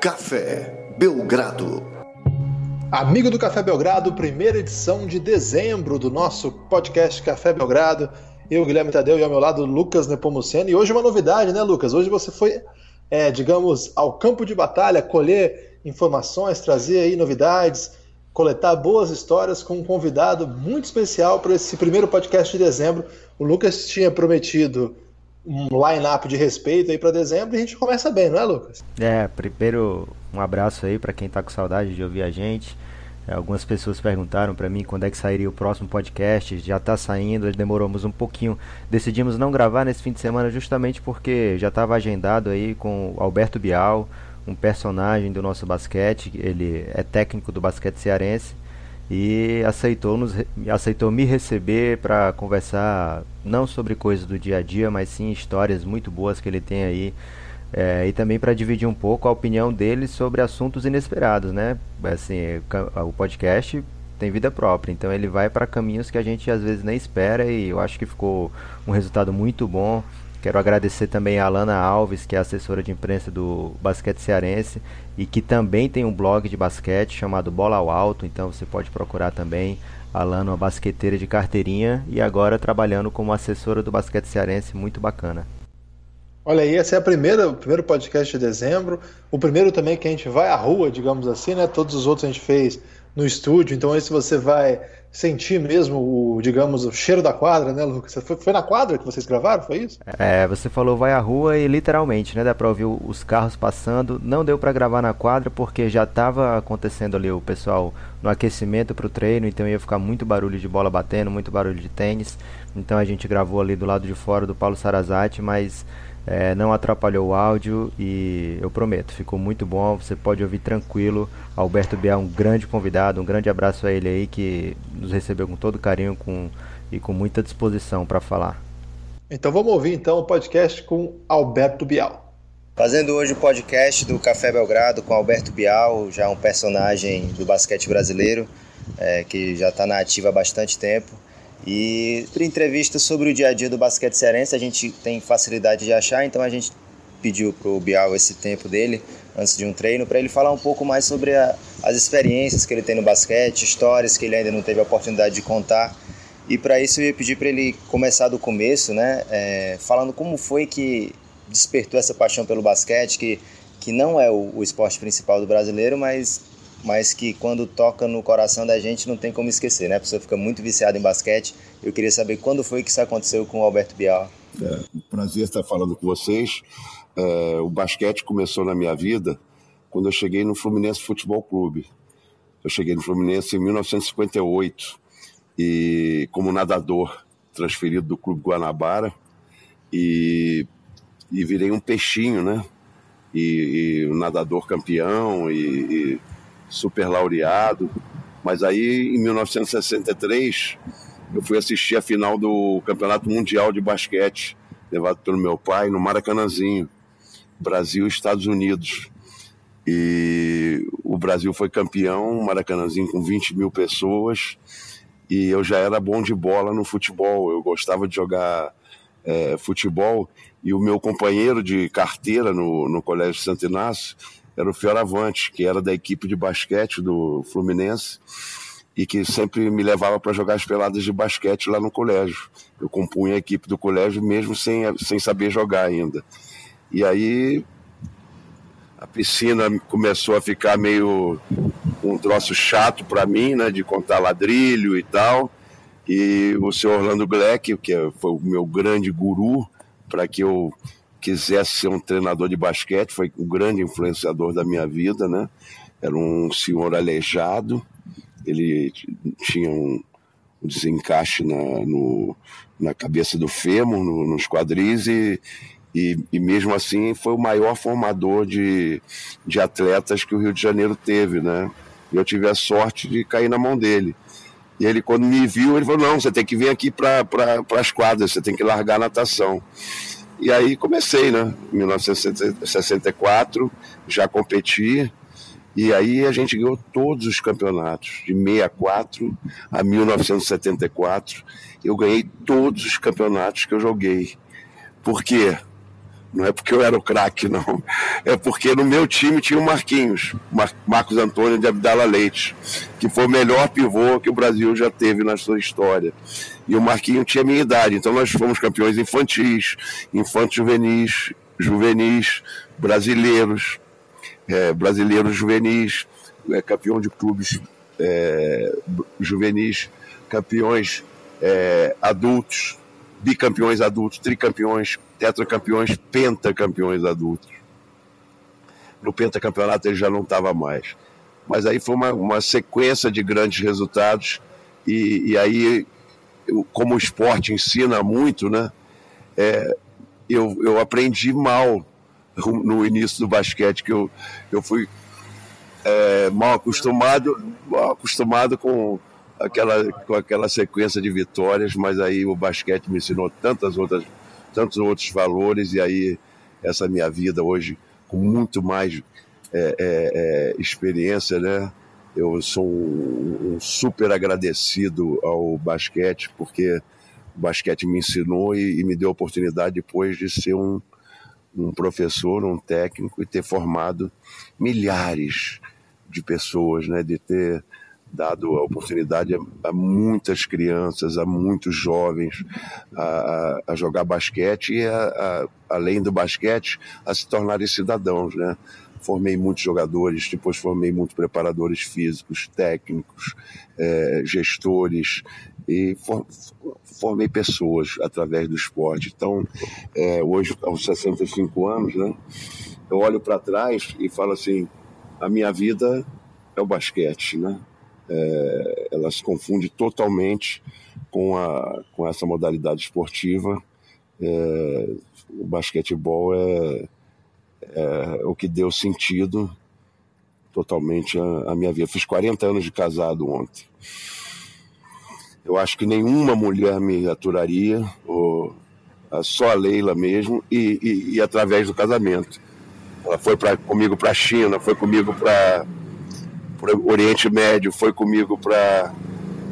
Café Belgrado. Amigo do Café Belgrado, primeira edição de dezembro do nosso podcast Café Belgrado. Eu, Guilherme Tadeu, e ao meu lado, Lucas Nepomuceno. E hoje uma novidade, né, Lucas? Hoje você foi, é, digamos, ao campo de batalha, colher informações, trazer aí novidades, coletar boas histórias com um convidado muito especial para esse primeiro podcast de dezembro. O Lucas tinha prometido um line-up de respeito aí para dezembro e a gente começa bem, não é, Lucas? É, primeiro um abraço aí para quem tá com saudade de ouvir a gente. É, algumas pessoas perguntaram para mim quando é que sairia o próximo podcast. Já está saindo, demoramos um pouquinho. Decidimos não gravar nesse fim de semana justamente porque já estava agendado aí com o Alberto Bial, um personagem do nosso basquete. Ele é técnico do basquete cearense e aceitou, nos, aceitou me receber para conversar não sobre coisas do dia a dia, mas sim histórias muito boas que ele tem aí é, e também para dividir um pouco a opinião dele sobre assuntos inesperados, né? Assim, o podcast tem vida própria, então ele vai para caminhos que a gente às vezes nem espera e eu acho que ficou um resultado muito bom. Quero agradecer também a Alana Alves, que é assessora de imprensa do basquete cearense e que também tem um blog de basquete chamado Bola ao Alto, então você pode procurar também. A Alana, uma basqueteira de carteirinha e agora trabalhando como assessora do basquete cearense, muito bacana. Olha aí, esse é a primeira, o primeiro podcast de dezembro, o primeiro também que a gente vai à rua, digamos assim, né? Todos os outros a gente fez no estúdio, então esse você vai sentir mesmo o, digamos, o cheiro da quadra, né, Lucas? Foi, foi na quadra que vocês gravaram, foi isso? É, você falou vai à rua e literalmente, né, dá pra ouvir os carros passando. Não deu para gravar na quadra porque já estava acontecendo ali o pessoal no aquecimento para o treino, então ia ficar muito barulho de bola batendo, muito barulho de tênis. Então a gente gravou ali do lado de fora do Paulo Sarazati, mas é, não atrapalhou o áudio e eu prometo, ficou muito bom. Você pode ouvir tranquilo. Alberto Bial, um grande convidado, um grande abraço a ele aí que nos recebeu com todo carinho com, e com muita disposição para falar. Então vamos ouvir então o podcast com Alberto Bial. Fazendo hoje o podcast do Café Belgrado com Alberto Bial, já um personagem do basquete brasileiro, é, que já está na ativa há bastante tempo. E entrevista sobre o dia a dia do basquete cearense, a gente tem facilidade de achar, então a gente pediu para o Bial esse tempo dele, antes de um treino, para ele falar um pouco mais sobre a, as experiências que ele tem no basquete, histórias que ele ainda não teve a oportunidade de contar. E para isso eu ia pedir para ele começar do começo, né, é, falando como foi que despertou essa paixão pelo basquete, que, que não é o, o esporte principal do brasileiro, mas mas que quando toca no coração da gente não tem como esquecer, né? A pessoa fica muito viciada em basquete. Eu queria saber quando foi que isso aconteceu com o Alberto Bial. É, prazer estar falando com vocês. É, o basquete começou na minha vida quando eu cheguei no Fluminense Futebol Clube. Eu cheguei no Fluminense em 1958 e como nadador transferido do Clube Guanabara e, e virei um peixinho, né? E, e um nadador campeão e, e super laureado. Mas aí, em 1963, eu fui assistir a final do Campeonato Mundial de Basquete, levado pelo meu pai, no Maracanãzinho, Brasil e Estados Unidos. E o Brasil foi campeão, Maracanãzinho com 20 mil pessoas, e eu já era bom de bola no futebol, eu gostava de jogar é, futebol, e o meu companheiro de carteira no, no Colégio Santo Inácio era o Fioravante, que era da equipe de basquete do Fluminense e que sempre me levava para jogar as peladas de basquete lá no colégio. Eu compunha a equipe do colégio mesmo sem, sem saber jogar ainda. E aí a piscina começou a ficar meio um troço chato para mim, né, de contar ladrilho e tal. E o senhor Orlando Gleck, que foi o meu grande guru para que eu quisesse ser um treinador de basquete, foi o grande influenciador da minha vida, né? Era um senhor aleijado, ele tinha um desencaixe na, no, na cabeça do fêmur, no, nos quadris, e, e, e, mesmo assim foi o maior formador de, de atletas que o Rio de Janeiro teve, né? E eu tive a sorte de cair na mão dele. E ele, quando me viu, ele falou: Não, você tem que vir aqui para as quadras, você tem que largar a natação. E aí comecei, né? Em 1964, já competi. E aí a gente ganhou todos os campeonatos, de 64 a 1974. Eu ganhei todos os campeonatos que eu joguei. Por quê? Não é porque eu era o craque, não. É porque no meu time tinha o Marquinhos, Mar Marcos Antônio de Abdala Leite, que foi o melhor pivô que o Brasil já teve na sua história. E o Marquinhos tinha minha idade, então nós fomos campeões infantis, infantos juvenis, juvenis, brasileiros, é, brasileiros juvenis, é, campeão de clubes é, juvenis, campeões é, adultos, bicampeões adultos, tricampeões, tetracampeões, pentacampeões adultos. No pentacampeonato ele já não estava mais. Mas aí foi uma, uma sequência de grandes resultados e, e aí, como o esporte ensina muito, né, é, eu, eu aprendi mal no início do basquete, que eu, eu fui é, mal acostumado, mal acostumado com, aquela, com aquela sequência de vitórias, mas aí o basquete me ensinou tantas outras, tantos outros valores, e aí essa minha vida hoje, com muito mais é, é, é, experiência, né? Eu sou um, um, super agradecido ao basquete, porque o basquete me ensinou e, e me deu a oportunidade depois de ser um, um professor, um técnico e ter formado milhares de pessoas, né? De ter dado a oportunidade a, a muitas crianças, a muitos jovens a, a jogar basquete e, a, além do basquete, a se tornarem cidadãos, né? Formei muitos jogadores, depois formei muitos preparadores físicos, técnicos, é, gestores e for, formei pessoas através do esporte. Então, é, hoje, aos 65 anos, né? Eu olho para trás e falo assim: a minha vida é o basquete, né? É, ela se confunde totalmente com, a, com essa modalidade esportiva. É, o basquetebol é, é, o que deu sentido totalmente à, minha vida. Fiz 40 anos de casado ontem. Eu acho que nenhuma mulher me aturaria, ou, só a Leila mesmo, e, e, e através do casamento. Ela foi pra, comigo para a China, foi comigo para para o Oriente Médio, foi comigo para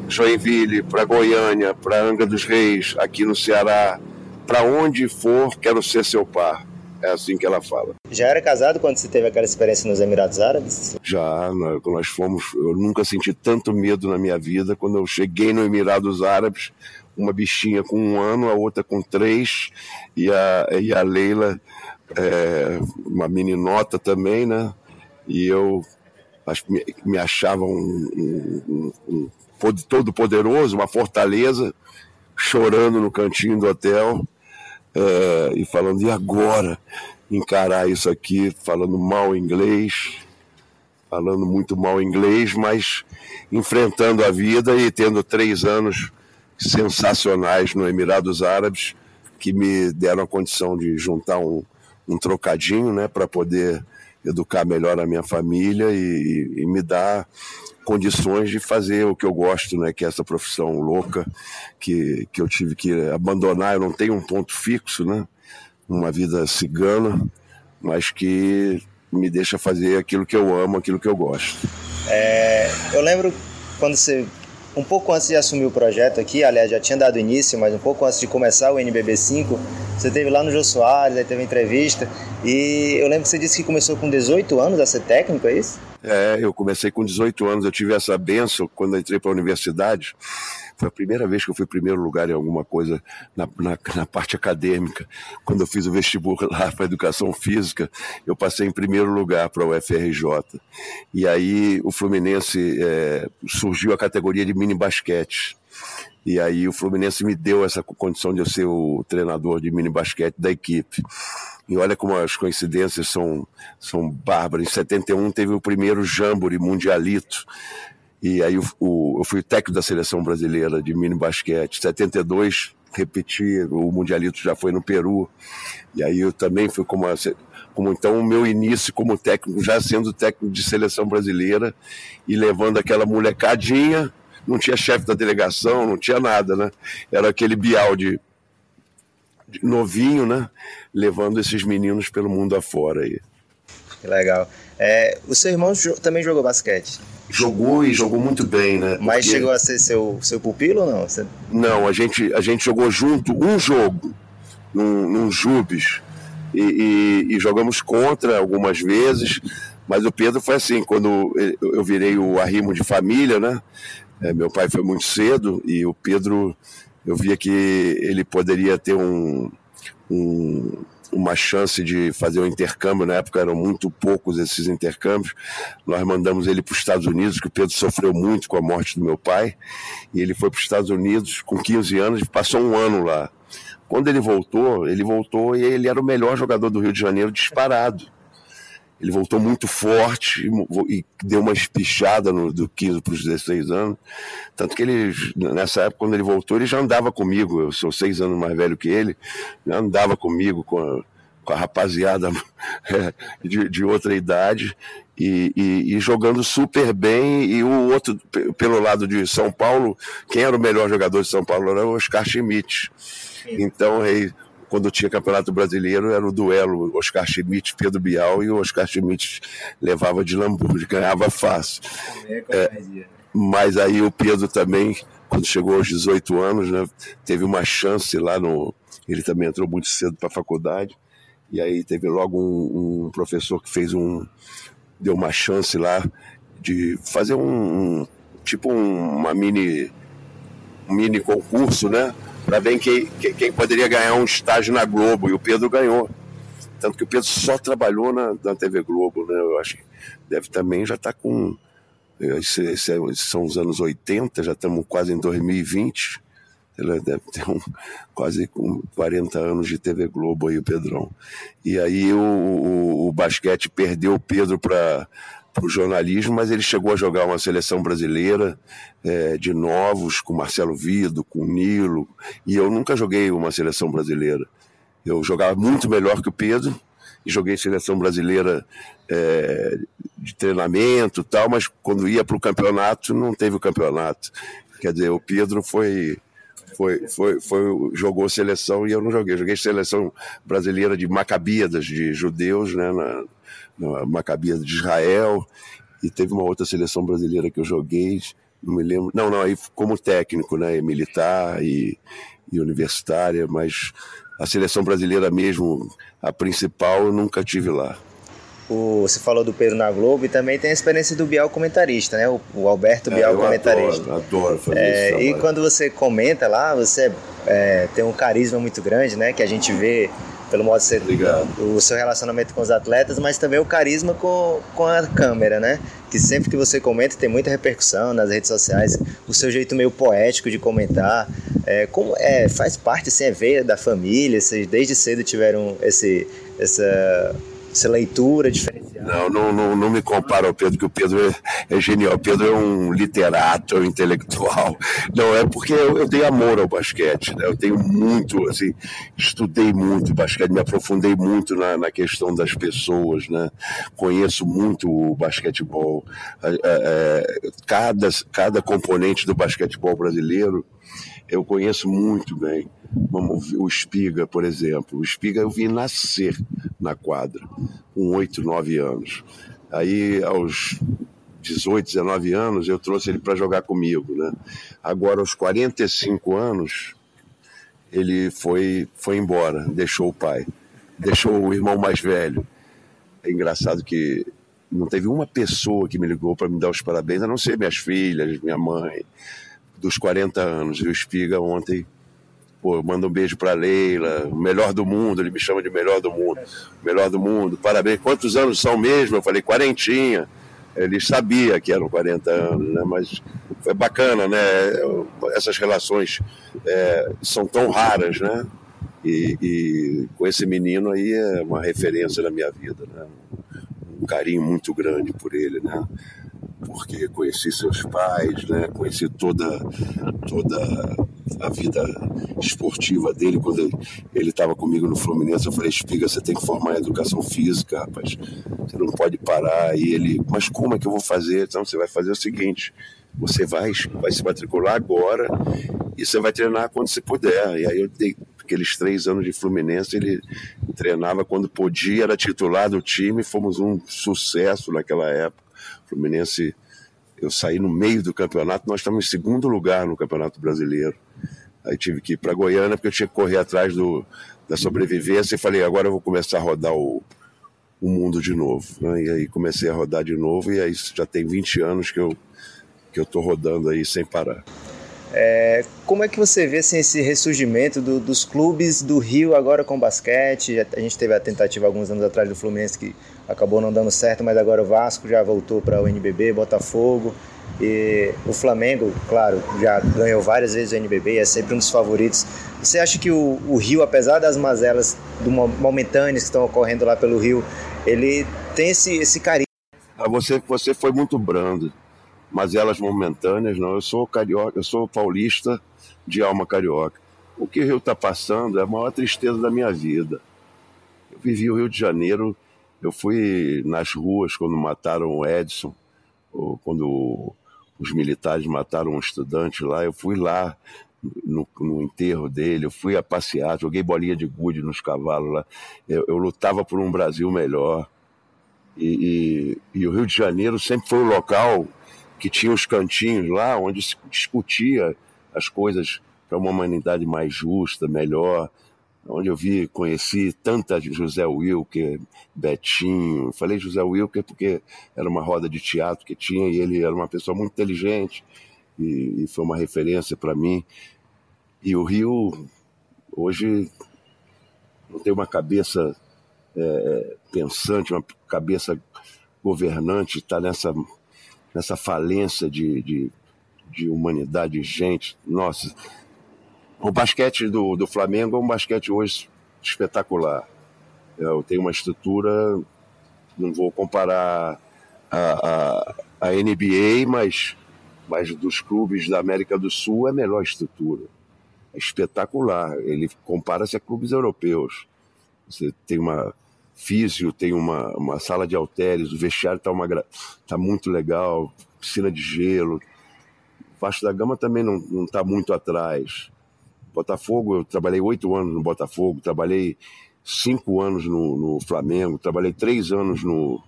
Joinville, para Goiânia, para Angra dos Reis, aqui no Ceará. Para onde for, quero ser seu par. É assim que ela fala. Já era casado quando você teve aquela experiência nos Emirados Árabes? Já, nós fomos. Eu nunca senti tanto medo na minha vida. Quando eu cheguei no Emirados Árabes, uma bichinha com um ano, a outra com três, e a, e a Leila, é, uma meninota também, né? E eu me, me achavam um, um, um, todo poderoso, uma fortaleza, chorando no cantinho do hotel é, e falando, e agora? Encarar isso aqui, falando mal inglês, falando muito mal inglês, mas enfrentando a vida e tendo três anos sensacionais no Emirados Árabes, que me deram a condição de juntar um, um trocadinho né, para poder educar melhor a minha família e, e, me dar condições de fazer o que eu gosto, né, que é essa profissão louca que, que eu tive que abandonar. Eu não tenho um ponto fixo, né, uma vida cigana, mas que me deixa fazer aquilo que eu amo, aquilo que eu gosto. É, eu lembro quando você um pouco antes de assumir o projeto aqui, aliás, já tinha dado início, mas um pouco antes de começar o NBB5, você teve lá no Jô Soares, aí teve entrevista, e eu lembro que você disse que começou com 18 anos a ser técnico, é isso? É, eu comecei com 18 anos, eu tive essa benção quando entrei para a universidade, foi a primeira vez que eu fui primeiro lugar em alguma coisa na, na, na parte acadêmica. Quando eu fiz o vestibular para educação física, eu passei em primeiro lugar para o UFRJ. E aí o Fluminense é, surgiu a categoria de mini basquete. E aí o Fluminense me deu essa condição de eu ser o treinador de mini basquete da equipe. E olha como as coincidências são, são bárbaras. Em 71 teve o primeiro Jamboree Mundialito, e aí o, o, eu fui técnico da seleção brasileira de mini basquete. 72 repeti, o Mundialito já foi no Peru. E aí eu também fui como, como então o meu início como técnico, já sendo técnico de seleção brasileira e levando aquela molecadinha, não tinha chefe da delegação, não tinha nada, né? Era aquele Bial de, de novinho, né? Levando esses meninos pelo mundo afora aí. Que legal. É, o seu irmão também jogou basquete? Jogou e jogou muito bem, né? Mas Porque... chegou a ser seu, seu pupilo ou não? Você... Não, a gente, a gente jogou junto um jogo, num, num Jubes, e, e, e, jogamos contra algumas vezes, mas o Pedro foi assim, quando eu virei o arrimo de família, né? É, meu pai foi muito cedo e o Pedro, eu via que ele poderia ter um, um uma chance de fazer um intercâmbio. Na época eram muito poucos esses intercâmbios. Nós mandamos ele para os Estados Unidos, que o Pedro sofreu muito com a morte do meu pai. E ele foi para os Estados Unidos com 15 anos e passou um ano lá. Quando ele voltou, ele voltou e ele era o melhor jogador do Rio de Janeiro disparado. Ele voltou muito forte e, deu uma espichada no, do 15 para os 16 anos. Tanto que ele, nessa época, quando ele voltou, ele já andava comigo. Eu sou seis anos mais velho que ele, já andava comigo com a, com a rapaziada de, de, outra idade e, e, e, jogando super bem. E o outro, pelo lado de São Paulo, quem era o melhor jogador de São Paulo era o Oscar Schmidt. Então, quando tinha Campeonato Brasileiro, era o duelo Oscar Schmidt, Pedro Bial, e o Oscar Schmidt levava de Lamborghini, ganhava fácil. É, mas aí o Pedro também, quando chegou aos 18 anos, né, teve uma chance lá no. Ele também entrou muito cedo para a faculdade, e aí teve logo um, um, professor que fez um. deu uma chance lá de fazer um. um tipo um, uma mini. um mini concurso, né? Para ver quem, quem, poderia ganhar um estágio na Globo, e o Pedro ganhou. Tanto que o Pedro só trabalhou na, na TV Globo, né? Eu acho que deve também já estar tá com. Esse, esse, são os anos 80, já estamos quase em 2020. Ele deve ter um, quase com 40 anos de TV Globo aí, o Pedrão. E aí o, o, o basquete perdeu o Pedro para o jornalismo, mas ele chegou a jogar uma seleção brasileira é, de novos, com Marcelo Vido, com Nilo, e eu nunca joguei uma seleção brasileira. Eu jogava muito melhor que o Pedro, e joguei seleção brasileira é, de treinamento tal, mas quando ia para o campeonato, não teve o campeonato. Quer dizer, o Pedro foi foi, foi, foi, jogou seleção e eu não joguei. Joguei seleção brasileira de Macabíadas, de judeus, né, na, Maccabi de Israel, e teve uma outra seleção brasileira que eu joguei, não me lembro. Não, não, aí como técnico, né? Militar e, e universitária, mas a seleção brasileira mesmo, a principal, eu nunca tive lá. O, você falou do Pedro na Globo e também tem a experiência do Bial comentarista, né? O, o Alberto é, Bial é, comentarista. Adoro, adoro fazer é, isso. E quando você comenta lá, você é, tem um carisma muito grande, né? Que a gente vê pelo modo de ser Obrigado. o seu relacionamento com os atletas, mas também o carisma com, com a câmera, né? Que sempre que você comenta tem muita repercussão nas redes sociais, o seu jeito meio poético de comentar, é, como é, faz parte assim, é veia da família, vocês desde cedo tiveram esse, essa essa leitura diferenciada. Não, não, não, não me compara ao Pedro, que o Pedro é, é, genial. O Pedro é um literato, é um intelectual. Não, é porque eu, eu tenho amor ao basquete, né? Eu tenho muito, assim, estudei muito basquete, me aprofundei muito na, na questão das pessoas, né? Conheço muito o basquetebol. É, é, cada, cada componente do basquetebol brasileiro eu conheço muito bem. Vamos ver o Espiga, por exemplo. O Espiga eu vi nascer na quadra, com 8, 9 anos. Aí, aos 18, 19 anos, eu trouxe ele para jogar comigo. Né? Agora, aos 45 anos, ele foi, foi embora, deixou o pai, deixou o irmão mais velho. É engraçado que não teve uma pessoa que me ligou para me dar os parabéns, a não ser minhas filhas, minha mãe dos 40 anos. E o Espiga ontem, pô, manda um beijo pra Leila, melhor do mundo, ele me chama de melhor do mundo, melhor do mundo, parabéns. Quantos anos são mesmo? Eu falei, quarentinha. Ele sabia que eram 40 anos, né? mas foi bacana, né? Essas relações é, são tão raras, né? E, e, com esse menino aí é uma referência na minha vida, né? Um carinho muito grande por ele, né? porque conheci seus pais, né? conheci toda, toda a vida esportiva dele. Quando ele estava comigo no Fluminense, eu falei: Espiga, você tem que formar educação física, rapaz. Você não pode parar. E ele, mas como é que eu vou fazer? Então você vai fazer o seguinte: você vai, vai se matricular agora e você vai treinar quando você puder. E aí eu dei aqueles três anos de Fluminense, ele treinava quando podia, era titular do time, fomos um sucesso naquela época. Fluminense, eu saí no meio do campeonato, nós estamos em segundo lugar no Campeonato Brasileiro. Aí tive que ir para Goiânia porque eu tinha que correr atrás do, da sobrevivência e falei, agora eu vou começar a rodar o, o mundo de novo. Né? E aí comecei a rodar de novo e aí já tem 20 anos que eu que eu rodando aí sem parar. É, como é que você vê assim, esse ressurgimento do, dos clubes do Rio agora com basquete? A gente teve a tentativa alguns anos atrás do Fluminense que acabou não dando certo, mas agora o Vasco já voltou para o NBB, Botafogo. E o Flamengo, claro, já ganhou várias vezes o NBB, é sempre um dos favoritos. Você acha que o, o Rio, apesar das mazelas do momentâneas que estão ocorrendo lá pelo Rio, ele tem esse, esse carinho? Ah, você, você foi muito brando mas elas momentâneas, não. Eu sou carioca, eu sou paulista de alma carioca. O que o Rio está passando é a maior tristeza da minha vida. Eu vivi o Rio de Janeiro, eu fui nas ruas quando mataram o Edson, quando os militares mataram um estudante lá, eu fui lá no, no, enterro dele, eu fui a passear, joguei bolinha de gude nos cavalos lá. Eu, eu lutava por um Brasil melhor. E, e, e, o Rio de Janeiro sempre foi o local que tinha os cantinhos lá onde se discutia as coisas para uma humanidade mais justa, melhor, onde eu vi, conheci tanta José Wilker, Betinho. Falei José Wilker porque era uma roda de teatro que tinha e ele era uma pessoa muito inteligente e, e foi uma referência para mim. E o Rio hoje não tem uma cabeça é, pensante, uma cabeça governante, está nessa nessa falência de, de, de humanidade, gente. Nossa, o basquete do, do Flamengo é um basquete hoje espetacular. Eu tenho uma estrutura, não vou comparar a, a, a NBA, mas, mas dos clubes da América do Sul é a melhor estrutura. É espetacular. Ele compara-se a clubes europeus. Você tem uma físio, tem uma, uma sala de halteres, o vestiário está tá muito legal, piscina de gelo. Vasco da Gama também não está muito atrás. Botafogo, eu trabalhei oito anos no Botafogo, trabalhei cinco anos no, no, Flamengo, trabalhei três anos no,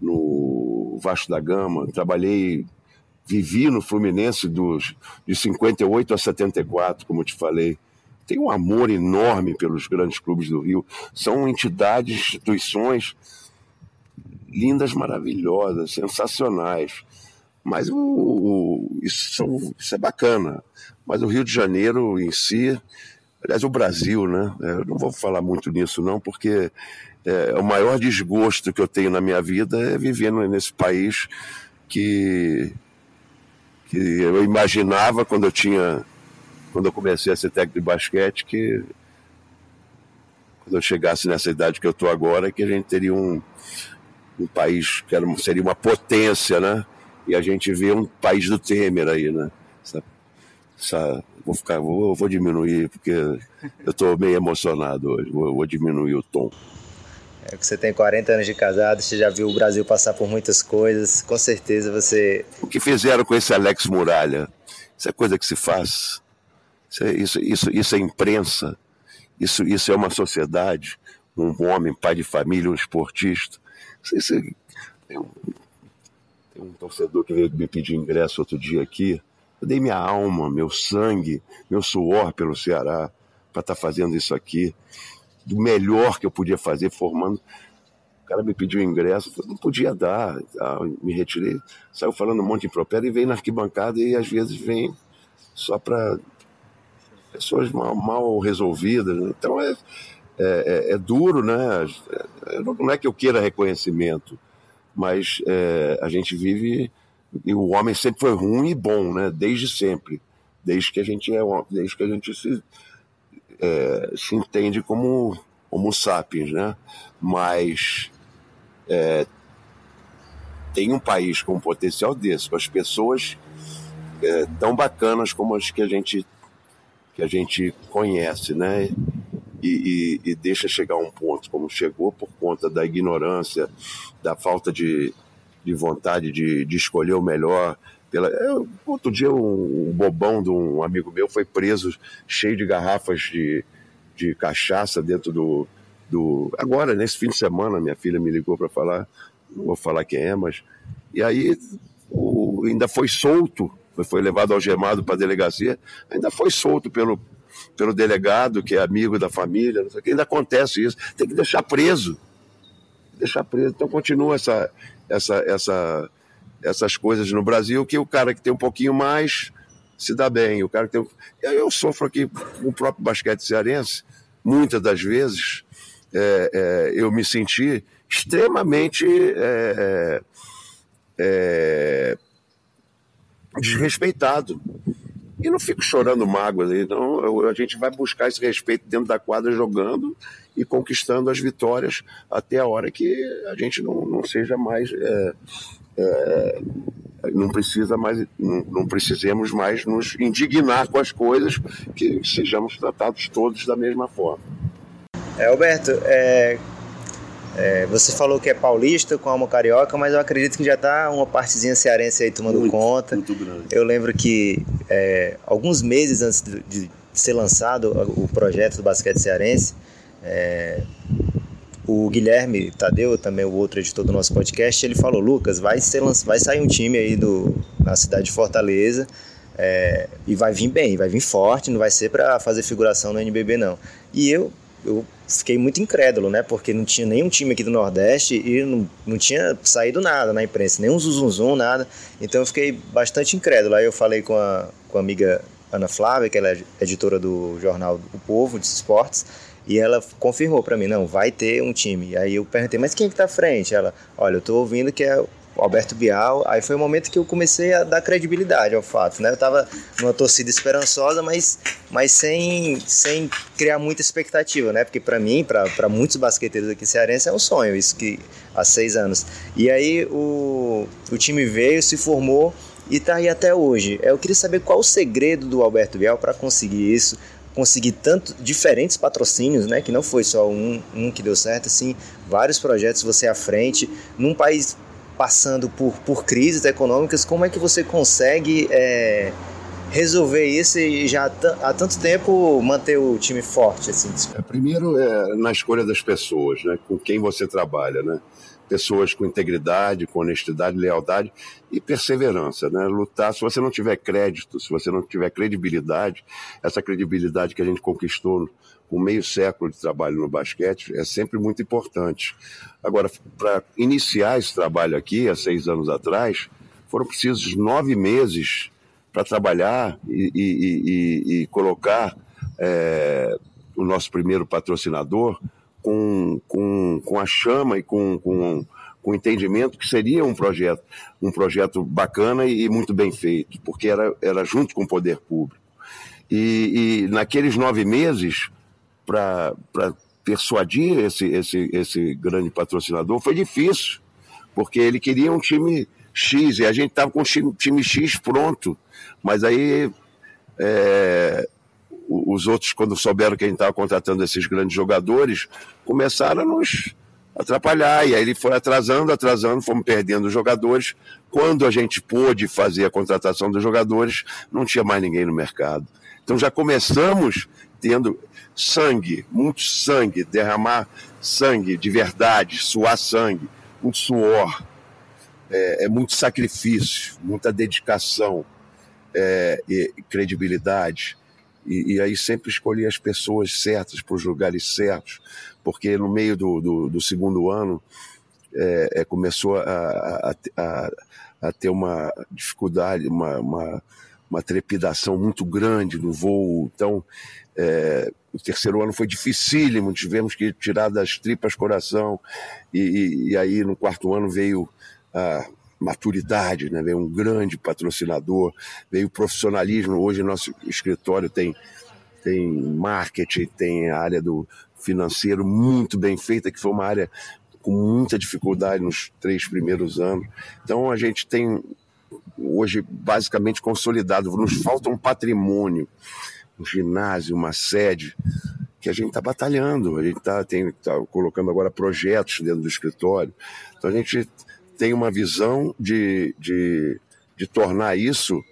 no Vasco da Gama, trabalhei, vivi no Fluminense dos, de 58 a 74, como eu te falei tem um amor enorme pelos grandes clubes do Rio. São entidades, instituições lindas, maravilhosas, sensacionais. Mas o, o isso, são, isso, é bacana. Mas o Rio de Janeiro em si, aliás, o Brasil, né? É, eu não vou falar muito nisso, não, porque é, o maior desgosto que eu tenho na minha vida é viver nesse país que, que eu imaginava quando eu tinha quando eu comecei a ser técnico de basquete, que quando eu chegasse nessa idade que eu estou agora, que a gente teria um, um país que era, seria uma potência, né? E a gente vê um país do Temer aí, né? Essa, essa, vou ficar, vou, vou diminuir porque eu estou meio emocionado hoje. Vou, vou diminuir o tom. É que você tem 40 anos de casado, você já viu o Brasil passar por muitas coisas. Com certeza você. O que fizeram com esse Alex Muralha? Isso é coisa que se faz. Isso, é, isso, isso, isso é imprensa, isso, isso é uma sociedade, um homem, pai de família, um esportista. Isso, é, tem, um, tem um torcedor que veio me pedir ingresso outro dia aqui. Eu dei minha alma, meu sangue, meu suor pelo Ceará para estar tá fazendo isso aqui, do melhor que eu podia fazer, formando. O cara me pediu ingresso, não podia dar, tá? me retirei, saiu falando um monte de impropério e veio na arquibancada e às vezes vem só para pessoas mal, mal resolvidas. Então é, é, é, é duro, né? Não é que eu queira reconhecimento, mas é, a gente vive e o homem sempre foi ruim e bom, né? Desde sempre, desde que a gente é, desde que a gente se é, se entende como Homo sapiens, né? Mas é, tem um país com um potencial desse, com as pessoas é, tão bacanas como as que a gente que a gente conhece, né? E, e, e, deixa chegar um ponto como chegou por conta da ignorância, da falta de, de vontade de, de escolher o melhor. Pela... Eu, outro dia um, um, bobão de um amigo meu foi preso cheio de garrafas de, de cachaça dentro do, do... Agora, nesse fim de semana, minha filha me ligou para falar, não vou falar quem é, mas... E aí o, ainda foi solto foi levado algemado para a delegacia, ainda foi solto pelo, pelo delegado, que é amigo da família, não sei o que, ainda acontece isso. Tem que deixar preso. Deixar preso. Então continua essa, essa, essa, essas coisas no Brasil, que o cara que tem um pouquinho mais se dá bem. O cara que tem. Eu sofro aqui o próprio basquete cearense, muitas das vezes é, é, eu me senti extremamente é, é, é desrespeitado. E não fico chorando mágoas, então a gente vai buscar esse respeito dentro da quadra jogando e conquistando as vitórias até a hora que a gente não, não seja mais. É, é, não precisa mais, não, não, precisemos mais nos indignar com as coisas, que sejamos tratados todos da mesma forma. É, Alberto, é, é, você falou que é paulista com alma carioca, mas eu acredito que já está uma partezinha cearense aí tomando muito, conta. Muito grande. Eu lembro que é, alguns meses antes de, ser lançado o projeto do basquete cearense, é, o Guilherme Tadeu, também o outro editor do nosso podcast, ele falou: Lucas, vai, ser, vai sair um time aí do, na cidade de Fortaleza. É, e vai vir bem, vai vir forte, não vai ser para fazer figuração no NBB não. E eu eu fiquei muito incrédulo, né? Porque não tinha nenhum time aqui do Nordeste e não, não tinha saído nada na imprensa, nem um zum, nada. Então eu fiquei bastante incrédulo. Aí eu falei com a, com a amiga Ana Flávia, que ela é editora do jornal O Povo de Esportes, e ela confirmou para mim, não, vai ter um time. Aí eu perguntei, mas quem é que tá à frente? Ela, olha, eu tô ouvindo que é Alberto Bial. Aí foi o momento que eu comecei a dar credibilidade ao fato, né? Eu tava numa torcida esperançosa, mas, mas sem, sem criar muita expectativa, né? Porque para mim, para muitos basqueteiros aqui cearenses, é um sonho isso que há seis anos. E aí o, o time veio, se formou e tá aí até hoje. Eu queria saber qual o segredo do Alberto Bial para conseguir isso, conseguir tanto diferentes patrocínios, né? Que não foi só um, um que deu certo, assim, vários projetos você à frente, num país passando por, por crises econômicas, como é que você consegue é, resolver isso e já há tanto tempo manter o time forte? Assim? É, primeiro é na escolha das pessoas, né, com quem você trabalha, né? Pessoas com integridade, com honestidade, lealdade e perseverança, né? Lutar. Se você não tiver crédito, se você não tiver credibilidade, essa credibilidade que a gente conquistou com meio século de trabalho no basquete é sempre muito importante. Agora, para iniciar esse trabalho aqui, há seis anos atrás, foram precisos nove meses para trabalhar e, e, e, e colocar é, o nosso primeiro patrocinador com, com, com a chama e com, com, com o entendimento que seria um projeto, um projeto bacana e, muito bem feito, porque era, era junto com o poder público. E, e naqueles nove meses, para persuadir esse, esse, esse grande patrocinador foi difícil, porque ele queria um time X e a gente estava com o time, time, X pronto, mas aí é, os outros, quando souberam que a gente estava contratando esses grandes jogadores, começaram a nos atrapalhar, e aí ele foi atrasando, atrasando, fomos perdendo os jogadores. Quando a gente pôde fazer a contratação dos jogadores, não tinha mais ninguém no mercado. Então já começamos tendo sangue, muito sangue, derramar sangue de verdade, suar sangue, muito suor, é, é muito sacrifício, muita dedicação é, e credibilidade. E, e, aí sempre escolhi as pessoas certas para os lugares certos, porque no meio do, do, do segundo ano é, é começou a, a, a, a, ter uma dificuldade, uma, uma, uma trepidação muito grande no voo. Então, é, o terceiro ano foi dificílimo, tivemos que tirar das tripas coração, e, e, e aí no quarto ano veio a maturidade, né? veio um grande patrocinador, veio o profissionalismo. Hoje nosso escritório tem, tem marketing, tem a área do financeiro muito bem feita, que foi uma área com muita dificuldade nos três primeiros anos. Então a gente tem hoje basicamente consolidado, nos falta um patrimônio um ginásio, uma sede, que a gente está batalhando, a gente está tá colocando agora projetos dentro do escritório. Então a gente tem uma visão de, de, de tornar isso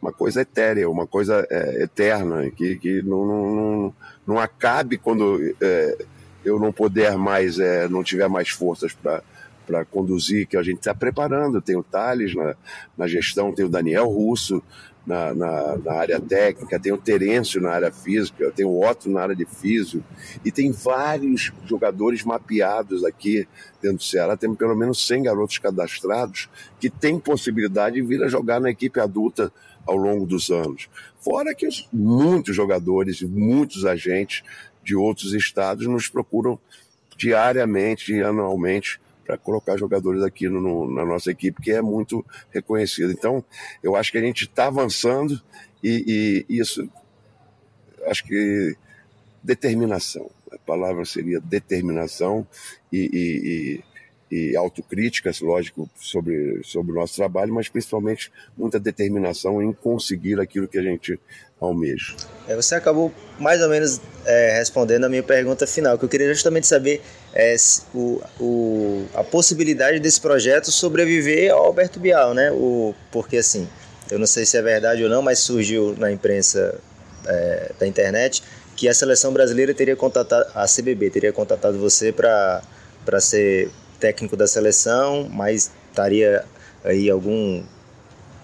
uma coisa etérea, uma coisa é, eterna, que, que não, não, não, acabe quando é, eu não puder mais, é, não tiver mais forças para para conduzir, que a gente está preparando. Tem o Thales na, na gestão, tem o Daniel Russo na, na, na, área técnica, tem o Terêncio na área física, tem o Otto na área de físio, e tem vários jogadores mapeados aqui dentro do Ceará. Temos pelo menos 100 garotos cadastrados que têm possibilidade de vir a jogar na equipe adulta ao longo dos anos. Fora que os, muitos jogadores e muitos agentes de outros estados nos procuram diariamente, anualmente, para colocar jogadores aqui no, na nossa equipe, que é muito reconhecida. Então, eu acho que a gente está avançando e, e, isso, acho que determinação. A palavra seria determinação e, e, e autocríticas, lógico, sobre, sobre o nosso trabalho, mas principalmente muita determinação em conseguir aquilo que a gente almeja. É, você acabou mais ou menos é, respondendo a minha pergunta final, que eu queria justamente saber é, o, o, a possibilidade desse projeto sobreviver ao Alberto Bial, né? O, porque assim, eu não sei se é verdade ou não, mas surgiu na imprensa é, da internet que a seleção brasileira teria contatado, a CBB teria contatado você para ser técnico da seleção, mas estaria aí algum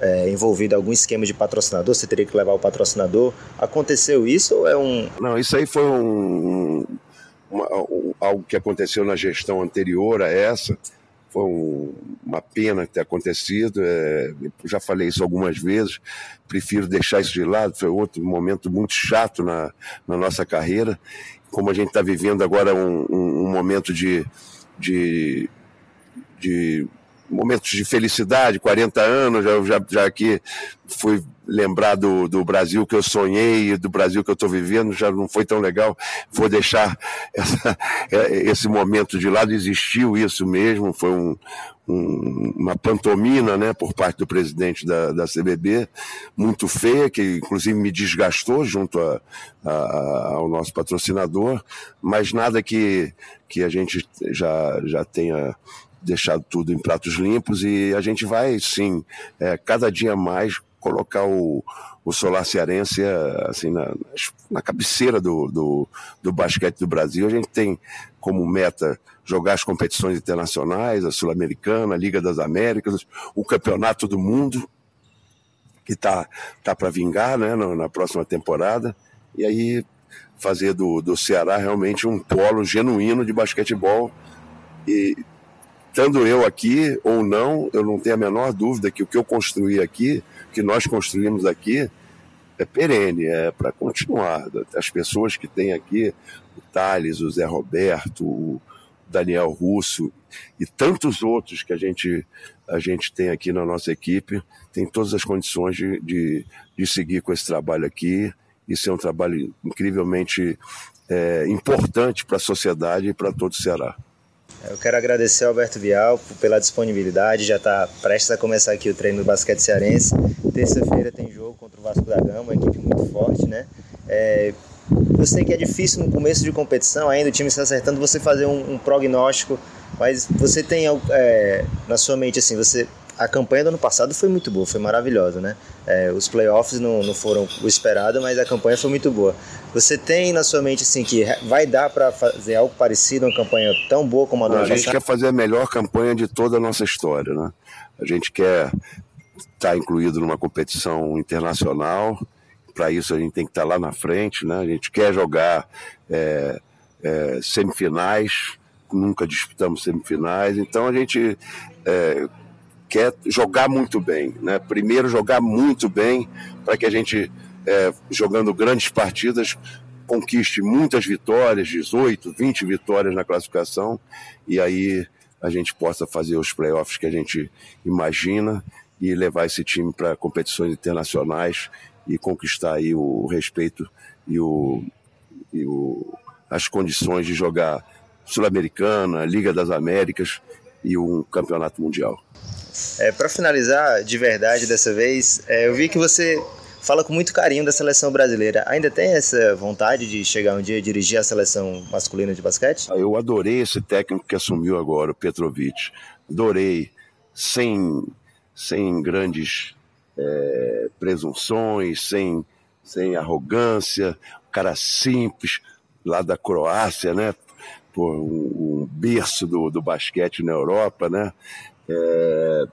é, envolvido algum esquema de patrocinador, você teria que levar o patrocinador. Aconteceu isso ou é um. Não, isso aí foi um, uma, um algo que aconteceu na gestão anterior a essa. Foi um, uma pena ter acontecido. É, já falei isso algumas vezes. Prefiro deixar isso de lado. Foi outro momento muito chato na, na nossa carreira. Como a gente está vivendo agora um, um, momento de, de, de momentos de felicidade, 40 anos, já, já, já que fui lembrar do, do Brasil que eu sonhei, do Brasil que eu estou vivendo, já não foi tão legal. Vou deixar essa, é, esse momento de lado. Existiu isso mesmo, foi um, um, uma pantomina né, por parte do presidente da, da CBB, muito feia, que inclusive me desgastou junto a, a, ao nosso patrocinador, mas nada que, que a gente já, já tenha deixado tudo em pratos limpos e a gente vai, sim, é, cada dia mais colocar o, o Solar Cearense assim, na, na cabeceira do, do, do basquete do Brasil. A gente tem como meta jogar as competições internacionais, a Sul-Americana, a Liga das Américas, o Campeonato do Mundo, que tá, tá para vingar né, na, na, próxima temporada. E aí fazer do, do Ceará realmente um polo genuíno de basquetebol e estando eu aqui ou não, eu não tenho a menor dúvida que o que eu construí aqui, que nós construímos aqui, é perene, é para continuar. As pessoas que tem aqui, o Thales, o Zé Roberto, o Daniel Russo e tantos outros que a gente, a gente tem aqui na nossa equipe, tem todas as condições de, de, de seguir com esse trabalho aqui. Isso é um trabalho incrivelmente é, importante para a sociedade e para todo o Ceará. Eu quero agradecer ao Alberto Vial pela disponibilidade. Já está prestes a começar aqui o treino do basquete cearense. Terça-feira tem jogo contra o Vasco da Gama, uma equipe muito forte, né? É, eu sei que é difícil no começo de competição, ainda o time se acertando, você fazer um, um prognóstico, mas você tem é, na sua mente assim, você a campanha do ano passado foi muito boa, foi maravilhosa, né? É, os playoffs não, não foram o esperado, mas a campanha foi muito boa. Você tem na sua mente assim que vai dar para fazer algo parecido, uma campanha tão boa como a do ano passado? A gente quer fazer a melhor campanha de toda a nossa história, né? A gente quer estar tá incluído numa competição internacional. Para isso a gente tem que estar tá lá na frente, né? A gente quer jogar é, é, semifinais, nunca disputamos semifinais, então a gente é, quer jogar muito bem. Né? Primeiro, jogar muito bem para que a gente, é, jogando grandes partidas, conquiste muitas vitórias 18, 20 vitórias na classificação e aí a gente possa fazer os playoffs que a gente imagina e levar esse time para competições internacionais e conquistar aí o respeito e, o, e o, as condições de jogar Sul-Americana, Liga das Américas e um campeonato mundial. É, para finalizar, de verdade, dessa vez, é, eu vi que você fala com muito carinho da seleção brasileira. Ainda tem essa vontade de chegar um dia e dirigir a seleção masculina de basquete? Eu adorei esse técnico que assumiu agora, o Petrovic. Adorei, sem, sem grandes é, presunções, sem, sem arrogância, um cara simples, lá da Croácia, né? Por um, um berço do, do basquete na Europa, né? É,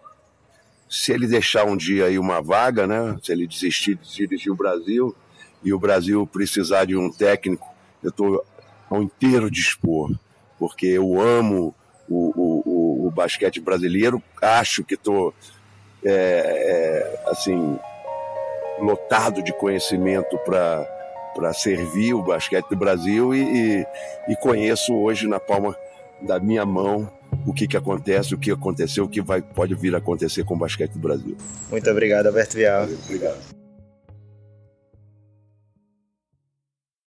se ele deixar um dia aí uma vaga, né? Se ele desistir de dirigir o Brasil e o Brasil precisar de um técnico, eu estou ao inteiro dispor, porque eu amo o, o, o, o basquete brasileiro, acho que estou é, é, assim lotado de conhecimento para para servir o basquete do Brasil e, e, e, conheço hoje na palma da minha mão o que, que acontece, o que aconteceu, o que vai, pode vir a acontecer com o basquete do Brasil. Muito obrigado, Alberto Vial. Obrigado.